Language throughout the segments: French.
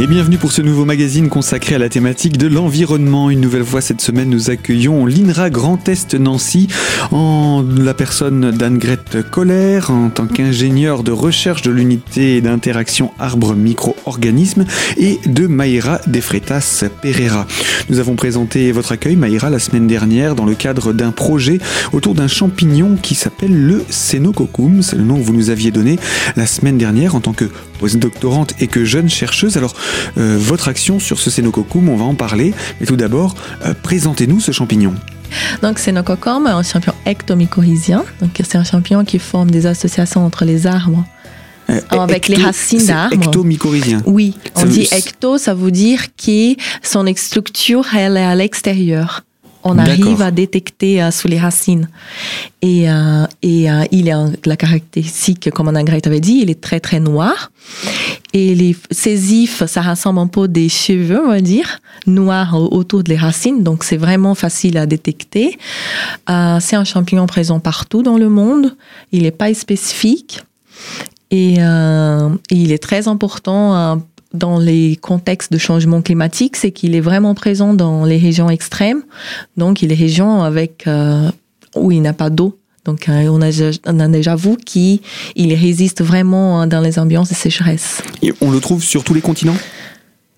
Et bienvenue pour ce nouveau magazine consacré à la thématique de l'environnement. Une nouvelle fois cette semaine, nous accueillons l'INRA Grand Est Nancy en la personne d'Anne-Grette Coller en tant qu'ingénieur de recherche de l'unité d'interaction arbre-micro-organisme et de Maïra Defretas Pereira. Nous avons présenté votre accueil, Maïra, la semaine dernière dans le cadre d'un projet autour d'un champignon qui s'appelle le Cénococcum. C'est le nom que vous nous aviez donné la semaine dernière en tant que postdoctorante et que jeune chercheuse. Alors, euh, votre action sur ce Cénococcum, on va en parler. Mais tout d'abord, euh, présentez-nous ce champignon. Donc, Cénococcum est un champignon ectomycorhizien. Donc, c'est un champignon qui forme des associations entre les arbres. Euh, avec ecto- les racines c'est d'arbres. Ectomycorhizien. Oui, Ça on veut- dit ecto, ça veut dire que son structure, elle est à l'extérieur. On arrive à détecter euh, sous les racines. Et, euh, et euh, il a la caractéristique, comme Anna-Grete avait dit, il est très très noir. Et les, ses ifs, ça ressemble un peu des cheveux, on va dire, noirs au- autour des racines. Donc c'est vraiment facile à détecter. C'est un champignon présent partout dans le monde. Il n'est pas spécifique. Et, et il est très important dans les contextes de changement climatique, c'est qu'il est vraiment présent dans les régions extrêmes, donc les régions avec euh, où il n'y a pas d'eau. Donc euh, on, a, on a déjà vu qu'il il résiste vraiment euh, dans les ambiances de sécheresse. Et on le trouve sur tous les continents?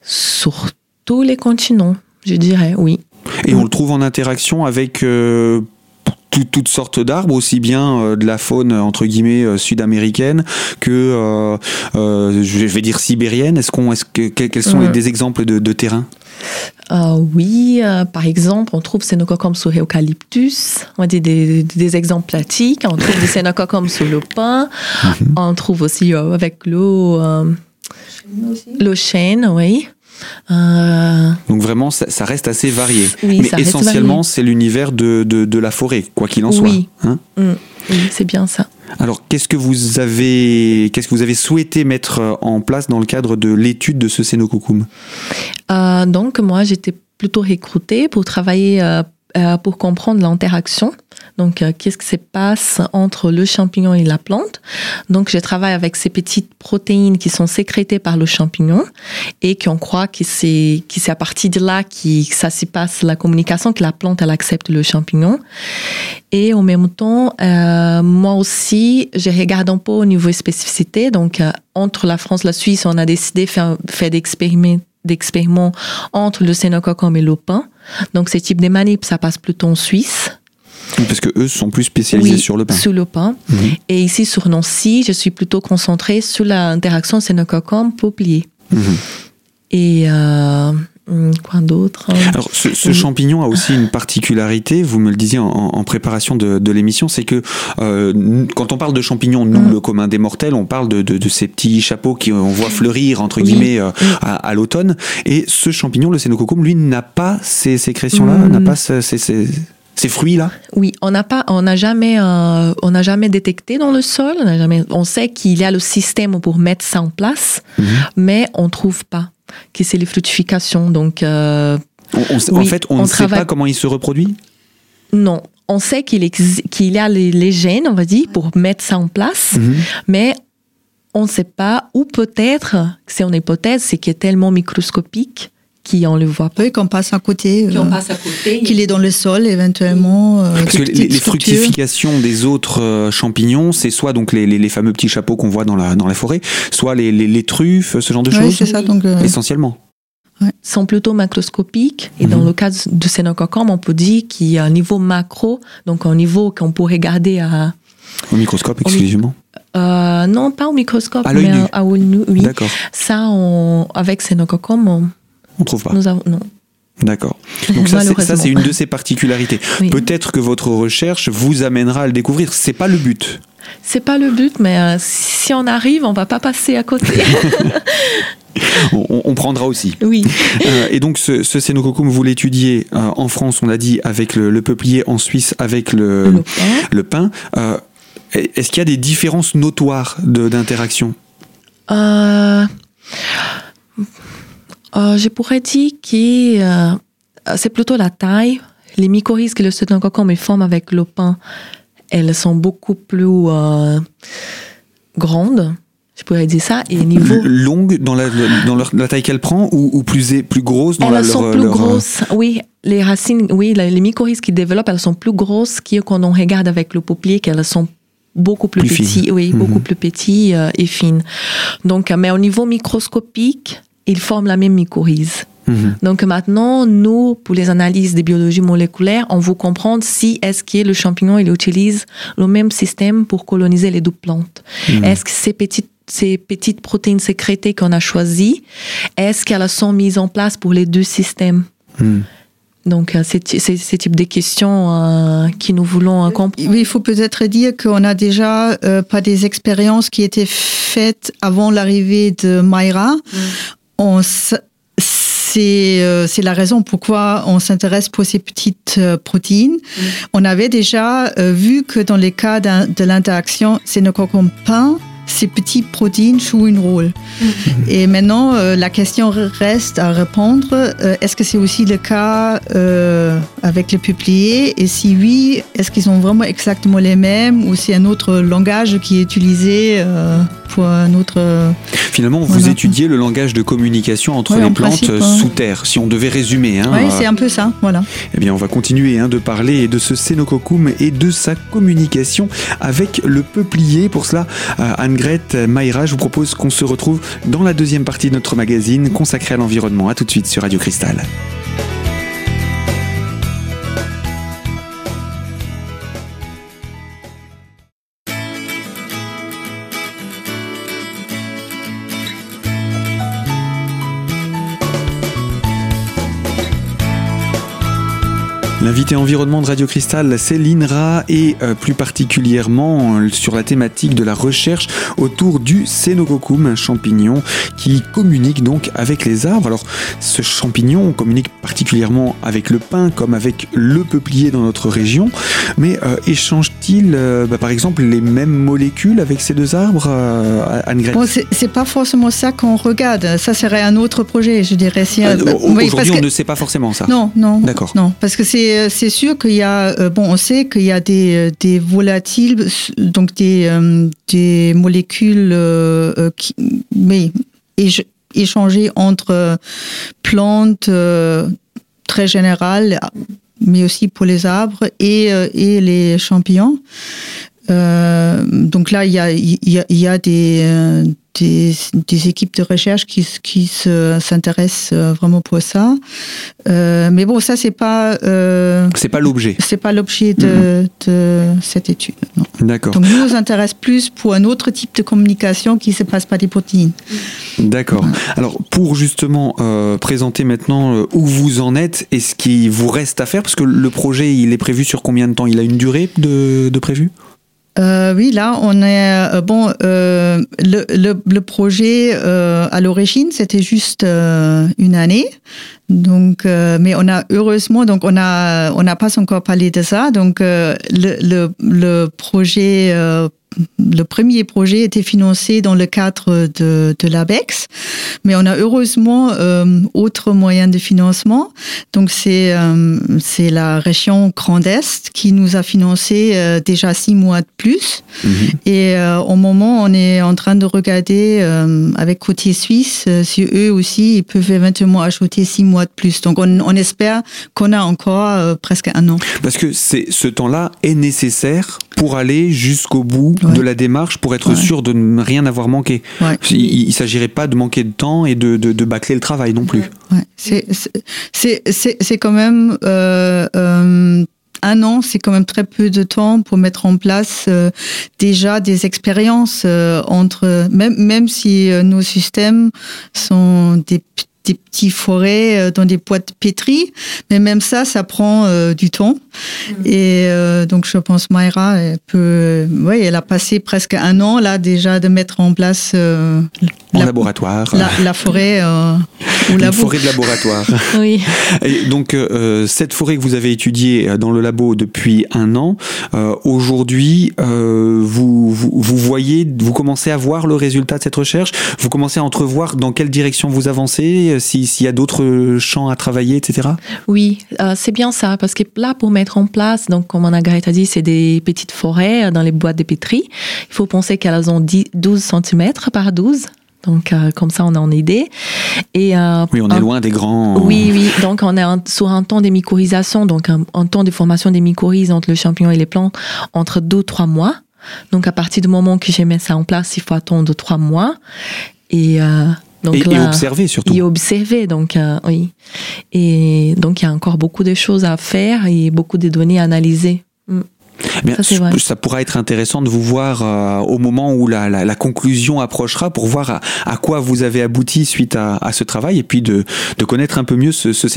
Sur tous les continents, je dirais, oui. Et on le trouve en interaction avec euh, toutes sortes d'arbres, aussi bien euh, de la faune entre guillemets euh, sud-américaine que euh, euh, je vais dire sibérienne. Est-ce qu'on, est-ce que que- quels sont des exemples de, de terrain? Euh, oui, euh, par exemple, on trouve Cénococcum sur eucalyptus, on dit des, des exemples pratiques. On trouve des Cénococcum sur le pin. On trouve aussi euh, avec l'eau, euh, le chêne, oui. Euh, Donc vraiment, ça, ça reste assez varié. Oui, Mais essentiellement, c'est l'univers de, de, de la forêt, quoi qu'il en soit. Oui. hein. mm, oui, c'est bien ça. Alors, qu'est-ce que vous avez, qu'est-ce que vous avez souhaité mettre euh, en place dans le cadre de l'étude de ce Cénococcum Euh, donc, moi, j'étais plutôt recrutée pour travailler, euh, euh, pour comprendre l'interaction. Donc, euh, qu'est-ce qui se passe entre le champignon et la plante? Donc, je travaille avec ces petites protéines qui sont sécrétées par le champignon et qu'on croit que c'est, que c'est à partir de là que ça se passe la communication, que la plante, elle accepte le champignon. Et en même temps, euh, moi aussi, je regarde un peu au niveau spécificité. Donc, entre la France et la Suisse, on a décidé de faire, faire des expériments d'expériments entre le Cénococcum et le pain. Donc, ce type de manip, ça passe plutôt en Suisse. Parce que eux sont plus spécialisés Oui, sur le pain. Sur le pain. Mhm. Et ici, sur Nancy, je suis plutôt concentrée sur l'interaction Cénococcum-Peuplier. Mhm. Et euh, quoi d'autre Alors, ce, ce Oui. champignon a aussi une particularité, vous me le disiez en, en préparation de, de l'émission, c'est que euh, quand on parle de champignons, nous, Mm. le commun des mortels, on parle de, de, de ces petits chapeaux qui on voit fleurir, entre Oui. guillemets, euh, à, à l'automne. Et ce champignon, le Cénococcum, lui, n'a pas ces sécrétions-là, n'a pas ce- ces, ces, ces fruits-là. Oui, on n'a pas, on n'a jamais, euh, on n'a jamais détecté dans le sol. On, n'a jamais, on sait qu'il y a le système pour mettre ça en place, Mhm. mais on trouve pas que c'est les fructifications. Donc euh, On- on sait- en fait, on, on ne sait pas comment il se reproduit? non, on sait qu'il qu'il y a les, les gènes, on va dire, pour mettre ça en place, Mhm. mais on ne sait pas. Ou peut-être, c'est une hypothèse, c'est qu'il est tellement microscopique qu'on le voit pas. Oui, qu'on passe à côté, euh, à côté. qu'il est dans le sol éventuellement. euh, Parce que les, fructifications des autres euh, champignons, c'est soit donc les, les, les fameux petits chapeaux qu'on voit dans la, dans la forêt, soit les, les, les truffes, ce genre de Oui, choses, c'est ça. Donc, euh, essentiellement. sont plutôt macroscopiques. Et dans Mhm. le cas du Cénococcum, on peut dire qu'il y a un niveau macro, donc un niveau qu'on peut regarder à... Au microscope exclusivement. euh, non, pas au microscope, À l'œil mais nu. à, à l'œil nu, oui. D'accord. Ça, on, avec Cénococcum, on, On trouve pas. nous avons... Non. D'accord. Donc ça, c'est, une de ses particularités. Oui. Peut-être que votre recherche vous amènera à le découvrir. C'est pas le but. C'est pas le but, mais euh, si on arrive, on va pas passer à côté. On, prendra aussi. oui. Euh, et donc ce, ce vous l'étudiez euh, en France, on l'a dit, avec le, le peuplier, en Suisse avec le, Le pain. le est-ce qu'il y a des différences notoires de- d'interaction? Euh, euh, je pourrais dire que euh, c'est plutôt la taille. Les mycorhizes que le Cénococcum forme avec le pain, elles sont beaucoup plus euh, grandes. Je pourrais dire ça. Et niveau longue dans la, dans la taille qu'elle prend ou, ou, plus plus grosse dans elles la, sont plus grosses. Oui, les racines, oui, les mycorhizes qui développent, elles sont plus grosses que quand on regarde avec le peuplier, qu'elles sont beaucoup plus, Plus fines. oui, Mhm. beaucoup plus petits euh, et fines. Donc, euh, mais au niveau microscopique, ils forment la même mycorhize. Mhm. Donc maintenant, nous, pour les analyses de biologie moléculaire, on veut comprendre si est-ce que le champignon il utilise le même système pour coloniser les deux plantes. Mhm. Est-ce que ces petites ces petites protéines sécrétées qu'on a choisies, est-ce qu'elles sont mises en place pour les deux systèmes Mhm. Donc euh, c'est ce type de questions euh, qui nous voulons euh, comprendre. Il faut peut-être dire qu'on a déjà euh, pas des expériences qui étaient faites avant l'arrivée de Mayra. On c'est euh, c'est la raison pourquoi on s'intéresse pour ces petites euh, protéines. On avait déjà euh, vu que dans les cas de l'interaction sénococcum pain, ces petites protéines jouent un rôle. Et maintenant, euh, la question reste à répondre. Euh, est-ce que c'est aussi le cas euh, avec les peupliers? Et si oui, est-ce qu'ils sont vraiment exactement les mêmes ou c'est un autre langage qui est utilisé pour un autre... Finalement, vous Voilà. étudiez le langage de communication entre Ouais, les plantes principe, sous terre, si on devait résumer. Hein, oui, c'est un peu ça, voilà. Eh bien, on va continuer hein, de parler de ce Cénococcum et de sa communication avec le peuplier. Pour cela, euh, Anne-Grette Mayra, je vous propose qu'on se retrouve dans la deuxième partie de notre magazine consacrée à l'environnement. À tout de suite sur Radio Cristal. L'invité environnement de Radio Cristal, c'est l'INRA et euh, plus particulièrement euh, sur la thématique de la recherche autour du Cénococcum, un champignon qui communique donc avec les arbres. Alors ce champignon communique particulièrement avec le pin comme avec le peuplier dans notre région, mais euh, euh, bah, par exemple les mêmes molécules avec ces deux arbres, euh, Anne-Grette Bon, c'est pas forcément ça qu'on regarde. Ça serait un autre projet, je dirais. Si, Euh, euh, oui, Aujourd'hui, on que- ne sait pas forcément ça. Non, non. D'accord. Non, parce que c'est sûr qu'il y a bon, on sait qu'il y a des des volatiles, donc des des molécules qui mais éch- échangées entre plantes très générales, mais aussi pour les arbres et euh, les champignons. Euh, donc là, il y a, y y a des, euh, des, des équipes de recherche qui, qui se- s'intéressent euh, vraiment pour ça. Euh, mais bon, ça, c'est pas, euh, C'est pas l'objet. c'est pas l'objet de, de cette étude. D'accord. Donc, nous, on s'intéresse plus pour un autre type de communication qui se passe par des protéines. D'accord. Alors pour justement euh, présenter maintenant où vous en êtes et ce qui vous reste à faire, parce que le projet il est prévu sur combien de temps? Il a une durée de, de prévu? Euh, oui, là, on est euh, bon. Euh, le, le, le projet euh, à l'origine, c'était juste euh, une année. Donc, euh, mais on a heureusement, donc on a, on n'a pas encore parlé de ça. Donc, le, le, le projet. Le premier projet était financé dans le cadre de, de l'ABEX, mais on a heureusement euh, autres moyens de financement. Donc c'est euh, c'est la région Grand Est qui nous a financé euh, déjà six mois de plus. Et euh, au moment, on est en train de regarder avec côté suisse si eux aussi ils peuvent éventuellement ajouter six mois de plus. Donc on, on espère qu'on a encore presque un an. Parce que c'est ce temps-là est nécessaire pour aller jusqu'au bout Ouais. de la démarche, pour être Ouais. sûr de ne rien avoir manqué. Ouais. Il, il s'agirait pas de manquer de temps et de, de, de bâcler le travail non plus. C'est quand même euh, euh, un an, c'est quand même très peu de temps pour mettre en place euh, déjà des expériences entre même même si nos systèmes sont des des petits forêts euh, dans des boîtes pétries, mais même ça, ça prend euh, du temps. Et euh, donc, je pense Mayra, elle peut, oui, elle a passé presque un an là déjà de mettre en place euh, En la, laboratoire. la, la forêt euh, ou la forêt de laboratoire. Oui. Et donc euh, cette forêt que vous avez étudiée dans le labo depuis un an, euh, aujourd'hui euh, vous, vous vous voyez, vous commencez à voir le résultat de cette recherche, vous commencez à entrevoir dans quelle direction vous avancez, euh, s'il y a d'autres champs à travailler, etc. Oui, euh, c'est bien ça, parce que là, pour mettre en place, donc comme Margaret a dit, c'est des petites forêts dans les boîtes de pétri. Il faut penser qu'elles ont 10, 12 cm par 12. Donc, euh, comme ça, on a une idée. Et, euh, oui, on est loin des grands. Oui, oui. Donc, on est sur un temps de mycorhisation, donc un, un, temps de formation des mycorhizes entre le champignon et les plantes, entre deux trois mois. Donc, à partir du moment que j'ai mis ça en place, il faut attendre trois mois. Et, euh, donc et, observer surtout. Et observer, donc euh, oui. Et donc il y a encore beaucoup de choses à faire et beaucoup de données à analyser. Mm. Bien, ça, ça, pourra être intéressant de vous voir euh, au moment où la, la, la, conclusion approchera pour voir à, à, quoi vous avez abouti suite à, à, ce travail et puis de, de connaître un peu mieux ce, ce.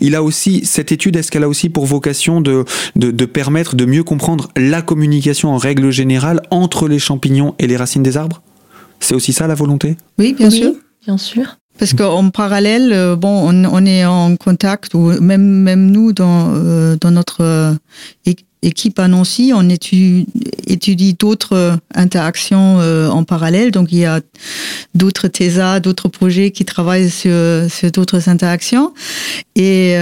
Il a aussi, cette étude, est-ce qu'elle a aussi pour vocation de, de, de, permettre de mieux comprendre la communication en règle générale entre les champignons et les racines des arbres? C'est aussi ça la volonté? Oui, bien oui, sûr. Bien sûr. Parce qu'en parallèle, euh, bon, on, est en contact, ou même, même nous, dans, euh, dans notre euh, équipe à Nancy, on étudie, d'autres interactions en parallèle. Donc, il y a d'autres TESA, d'autres projets qui travaillent sur, sur d'autres interactions. Et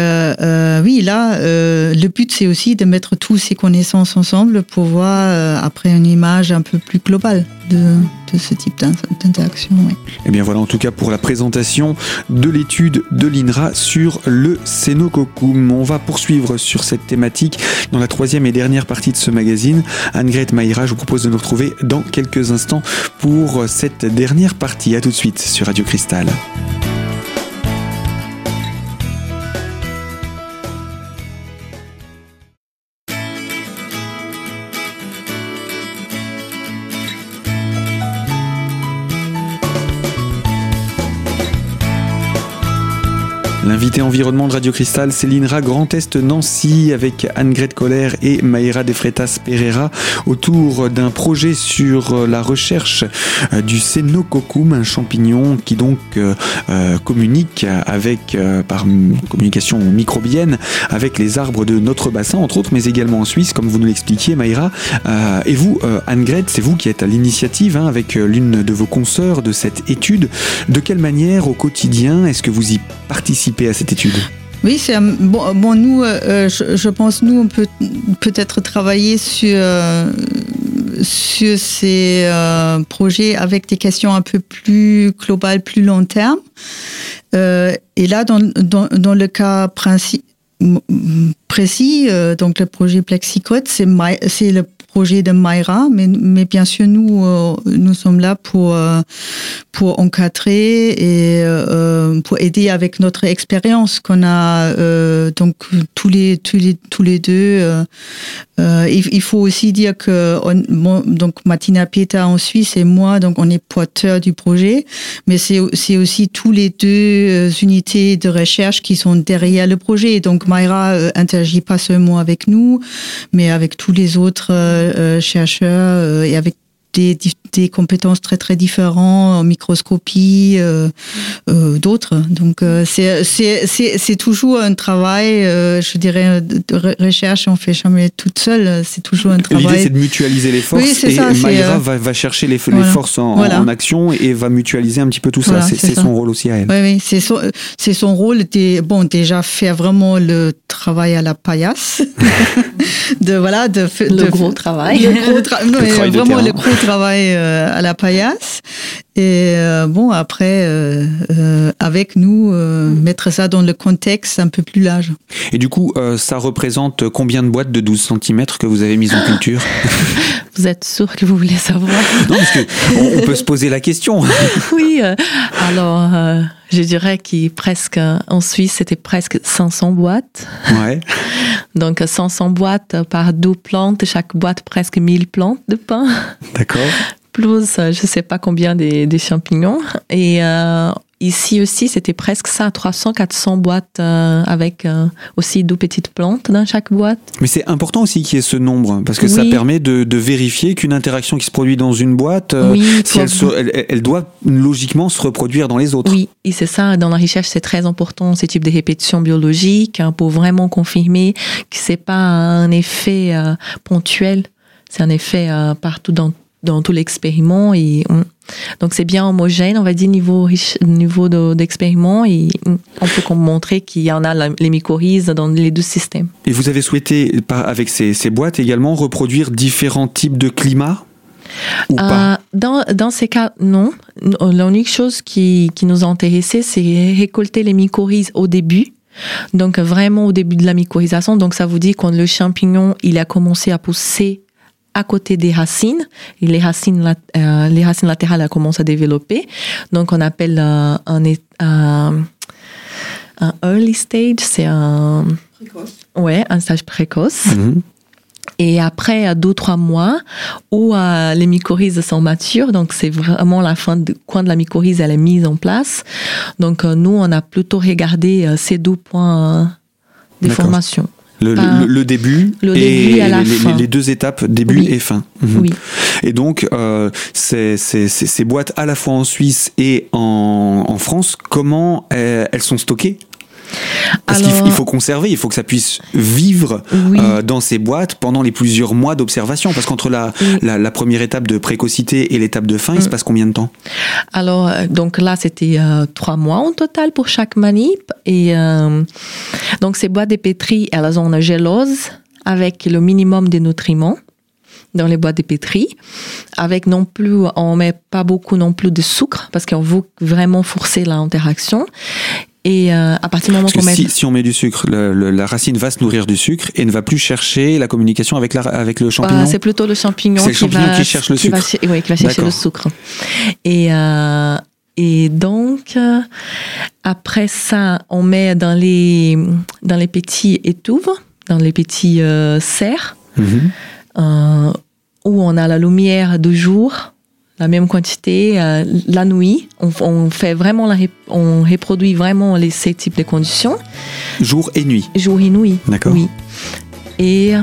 oui, là, le but, c'est aussi de mettre tous ces connaissances ensemble pour voir après une image un peu plus globale de, ce type d'interaction. Et eh bien voilà, en tout cas, pour la présentation de l'étude de l'INRA sur le Cénococcum. On va poursuivre sur cette thématique dans la troisième et dernière partie de ce magazine. Anne-Grete Maïra, je vous propose de nous retrouver dans quelques instants pour cette dernière partie. À tout de suite sur Radio Cristal. L'invité environnement de Radio Cristal, c'est l'INRA Grand Est Nancy avec Anne-Grete Coller et Maïra Defretas Pereira autour d'un projet sur la recherche du Cénococcum, un champignon qui donc euh, communique avec, euh, par communication microbienne avec les arbres de notre bassin, entre autres, mais également en Suisse, comme vous nous l'expliquiez, Maïra. Euh, et vous, Anne-Grete, c'est vous qui êtes à l'initiative hein, avec l'une de vos consoeurs de cette étude. De quelle manière, au quotidien, est-ce que vous y participez à cette étude oui, c'est bon. Nous, euh, je, je, pense, nous, on peut peut-être travailler sur euh, sur ces euh, projets avec des questions un peu plus globales, plus long terme. Euh, et là, dans, dans, le cas précis, donc le projet Plexicode, c'est le projet de Mayra, mais, mais bien sûr, nous, euh, nous sommes là pour, euh, pour encadrer et euh, pour aider avec notre expérience qu'on a donc tous les, tous les, tous les deux. Il, faut aussi dire que on, bon, donc Martina Pieta en Suisse et moi, donc on est porteurs du projet, mais c'est aussi tous les deux unités de recherche qui sont derrière le projet. Donc Mayra interagit pas seulement avec nous, mais avec tous les autres euh, chercheurs euh, et avec des, des, compétences très très différentes en microscopie, euh, euh, d'autres. Donc euh, c'est c'est toujours un travail, je dirais, de recherche. On fait jamais toute seule. C'est toujours un travail. L'idée c'est de mutualiser les forces oui, et ça, Mayra va, va, chercher les, voilà. les forces en, voilà. en, action et va mutualiser un petit peu tout ça. Voilà, c'est son rôle aussi à elle. Oui, oui, c'est son, son rôle. De, bon, déjà faire vraiment le travail à la paillasse. de voilà, de, le de, gros travail. Le gros tra non, le travail vraiment le gros travail euh, à la paillasse. Et euh, bon, après, euh, euh, avec nous, mettre ça dans le contexte un peu plus large. Et du coup, ça représente combien de boîtes de 12 cm que vous avez mises en culture? Vous êtes sûr que vous voulez savoir? Non, parce qu'on on peut se poser la question. oui, alors je dirais qu'il presque en Suisse c'était presque 500 boîtes. Ouais. Donc 500 boîtes par 12 plantes, chaque boîte presque 1000 plantes de pain. D'accord. Plus je sais pas combien des, des champignons et euh, Ici aussi, c'était presque ça, 300-400 boîtes euh, avec euh, aussi 12 petites plantes dans chaque boîte. Mais c'est important aussi qu'il y ait ce nombre, parce que oui. ça permet de, de vérifier qu'une interaction qui se produit dans une boîte, euh, oui, si elle, se, elle, elle, doit logiquement se reproduire dans les autres. Oui, et c'est ça, dans la recherche, c'est très important, ce type de répétition biologique, hein, pour vraiment confirmer que c'est pas un effet ponctuel, c'est un effet partout dans dans tout l'expériment et donc c'est bien homogène, on va dire niveau niveau d'expériment et on peut montrer qu'il y en a les mycorhizes dans les deux systèmes. Et vous avez souhaité avec ces, ces boîtes également reproduire différents types de climats ou pas? euh, dans, dans ces cas, non. L'unique chose qui, qui nous a intéressé, c'est récolter les mycorhizes au début. Donc vraiment au début de la mycorhisation. Donc ça vous dit quand le champignon il a commencé à pousser à côté des racines et les racines, euh, les racines latérales commencent à développer. Donc on appelle euh, un, un, un, early stage, c'est un précoce. Ouais, un stage précoce. Mhm. Et après, à deux, trois mois, où euh, les mycorhizes sont matures, donc c'est vraiment la fin de, quand la mycorhize elle est mise en place. Donc nous, on a plutôt regardé ces deux points de formation. Le, début et les, deux étapes, début et fin. Mhm. Oui. Et donc, euh, ces, boîtes à la fois en Suisse et en, France, comment elles sont stockées? Parce qu'il faut conserver, il faut que ça puisse vivre euh, dans ces boîtes pendant les plusieurs mois d'observation. Parce qu'entre la, la, première étape de précocité et l'étape de fin, il se mm. passe combien de temps? Alors, euh, donc là, c'était euh, trois mois en total pour chaque manip. Et donc, ces boîtes de pétri, elles ont une gélose avec le minimum de nutriments dans les boîtes de pétri, avec non plus, on met pas beaucoup non plus de sucre parce qu'on veut vraiment forcer l'interaction. Et euh, à partir du moment qu'on met... Si, si, on met du sucre, la racine va se nourrir du sucre et ne va plus chercher la communication avec, la, avec le champignon. Euh, c'est plutôt le champignon, qui, champignon va, qui, cherche le sucre. Va, oui, qui va chercher le sucre. Et, euh, et donc, après ça, on met dans les, dans les petits étouves, dans les petits euh, serres, mm-hmm. où on a la lumière de jour la même quantité euh, la nuit. On, fait vraiment la, on reproduit vraiment les, ces types de conditions. Jour et nuit. Jour et nuit. D'accord. Oui. Et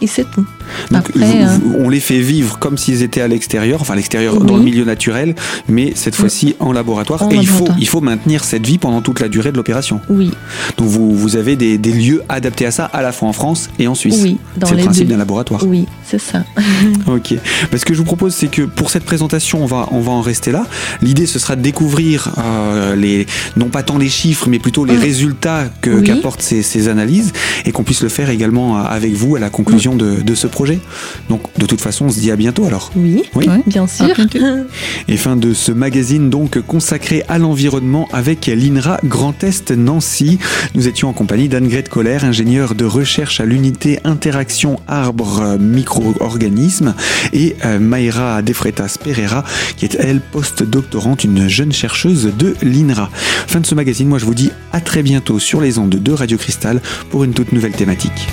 et c'est tout. Euh, on les fait vivre comme s'ils étaient à l'extérieur, enfin à l'extérieur dans le milieu naturel, mais cette fois-ci en laboratoire. et il faut, il faut maintenir cette vie pendant toute la durée de l'opération. Oui. Donc vous, vous avez des, des, lieux adaptés à ça, à la fois en France et en Suisse. Oui, c'est le principe d'un laboratoire. Oui, c'est ça. ok. Mais ce que je vous propose, c'est que pour cette présentation, on va, on va en rester là. L'idée, ce sera de découvrir euh, les, non pas tant les chiffres, mais plutôt les résultats qu'apportent ces, ces analyses et qu'on puisse le faire également euh, avec vous à la conclusion de, ce projet. Donc de toute façon, on se dit à bientôt alors. Oui, oui bien sûr. Et fin de ce magazine donc consacré à l'environnement avec l'INRA Grand Est Nancy. Nous étions en compagnie d'Anne-Grete Koller, ingénieure de recherche à l'unité interaction arbre micro-organismes et euh, Mayra Defretas Pereira qui est elle post-doctorante, une jeune chercheuse de l'INRA. Fin de ce magazine, moi je vous dis à très bientôt sur les ondes de Radio Cristal pour une toute nouvelle thématique.